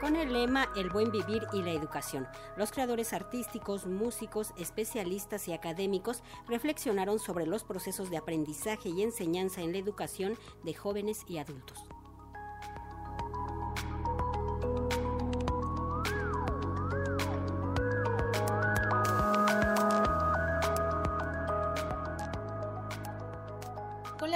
con el lema El buen vivir y la educación. Los creadores artísticos, músicos, especialistas y académicos reflexionaron sobre los procesos de aprendizaje y enseñanza en la educación de jóvenes y adultos.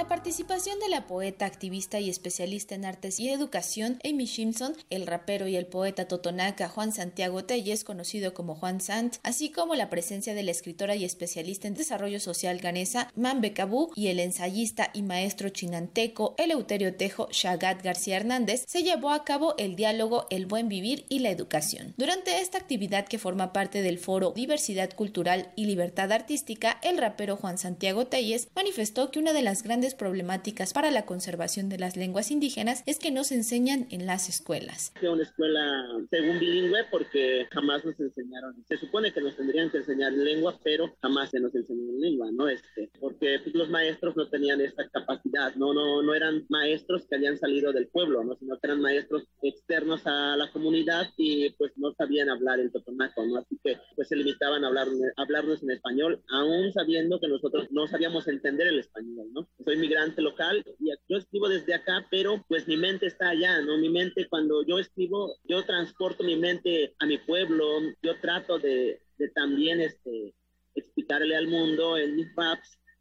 Participación de la poeta, activista y especialista en artes y educación Amy Simpson, el rapero y el poeta totonaca Juan Santiago Telles, conocido como Juan Sant, así como la presencia de la escritora y especialista en desarrollo social ganesa Mambe Cabu y el ensayista y maestro chinanteco Eleuterio Tejo Shagat García Hernández, se llevó a cabo el diálogo El buen vivir y la educación. Durante esta actividad que forma parte del foro Diversidad Cultural y Libertad Artística, el rapero Juan Santiago Telles manifestó que una de las grandes problemáticas para la conservación de las lenguas indígenas es que no se enseñan en las escuelas. Una escuela según bilingüe porque jamás nos enseñaron. Se supone que nos tendrían que enseñar lengua, pero jamás se nos enseñó lengua, ¿no? Este, porque pues, los maestros no tenían esta capacidad, no, no, no eran maestros que habían salido del pueblo, ¿no? Sino que eran maestros externos a la comunidad y pues no sabían hablar el totonaco, ¿no? Así que pues se limitaban a hablar, hablarnos en español, aún sabiendo que nosotros no sabíamos entender el español, ¿no? Soy local y yo escribo desde acá, pero pues mi mente está allá, ¿no? Mi mente cuando yo escribo, yo transporto mi mente a mi pueblo, yo trato de, también este, explicarle al mundo en mis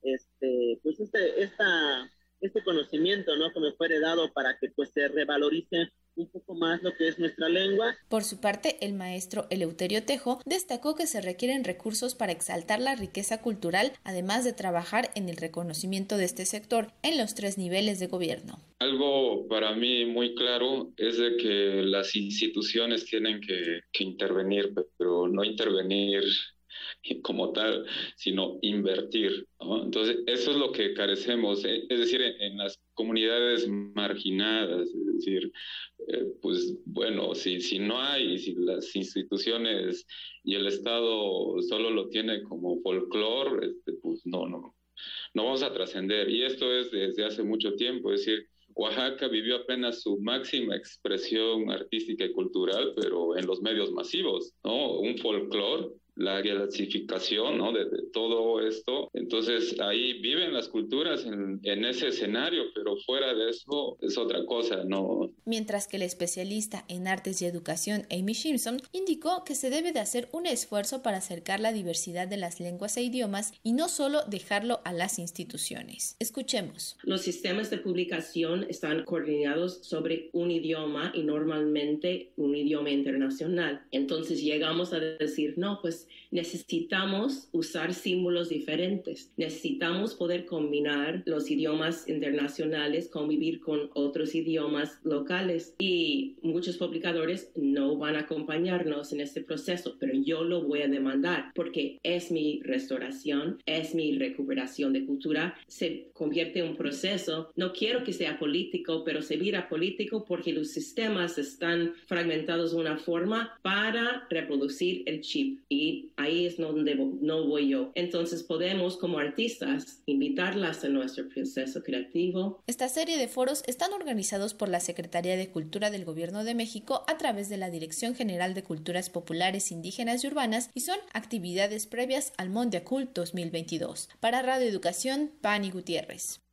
este, pues este, esta, este conocimiento, ¿no? Que me fue heredado para que pues se revalorice un poco más lo que es nuestra lengua. Por su parte, el maestro Eleuterio Tejo destacó que se requieren recursos para exaltar la riqueza cultural, además de trabajar en el reconocimiento de este sector en los tres niveles de gobierno. Algo para mí muy claro es de que las instituciones tienen que, que intervenir, pero no intervenir como tal, sino invertir. Entonces, eso es lo que carecemos, eh, es decir, en, las comunidades marginadas, es decir, eh, pues bueno, si, si no hay, si las instituciones y el Estado solo lo tiene como folclore, este, pues no, no, no vamos a trascender. Y esto es desde hace mucho tiempo, es decir, Oaxaca vivió apenas su máxima expresión artística y cultural, pero en los medios masivos, ¿no? Un folclore la gasificación ¿no? de, todo esto. Entonces ahí viven las culturas en, en, ese escenario, pero fuera de eso es otra cosa, ¿no? Mientras que el especialista en artes y educación Amy Simpson indicó que se debe de hacer un esfuerzo para acercar la diversidad de las lenguas e idiomas y no solo dejarlo a las instituciones. Escuchemos. Los sistemas de publicación están coordinados sobre un idioma y normalmente un idioma internacional. Entonces llegamos a decir, no, pues necesitamos usar símbolos diferentes. Necesitamos poder combinar los idiomas internacionales, convivir con otros idiomas locales. Y muchos publicadores no van a acompañarnos en este proceso, pero yo lo voy a demandar porque es mi restauración, es mi recuperación de cultura. Se convierte en un proceso. No quiero que sea político, pero se vira político porque los sistemas están fragmentados de una forma para reproducir el chip. Y ahí es donde no voy yo. Entonces podemos como artistas invitarlas a nuestro proceso creativo. Esta serie de foros están organizados por la Secretaría de Cultura del Gobierno de México a través de la Dirección General de Culturas Populares Indígenas y Urbanas y son actividades previas al Mondiacult 2022. Para Radio Educación, Pani Gutiérrez.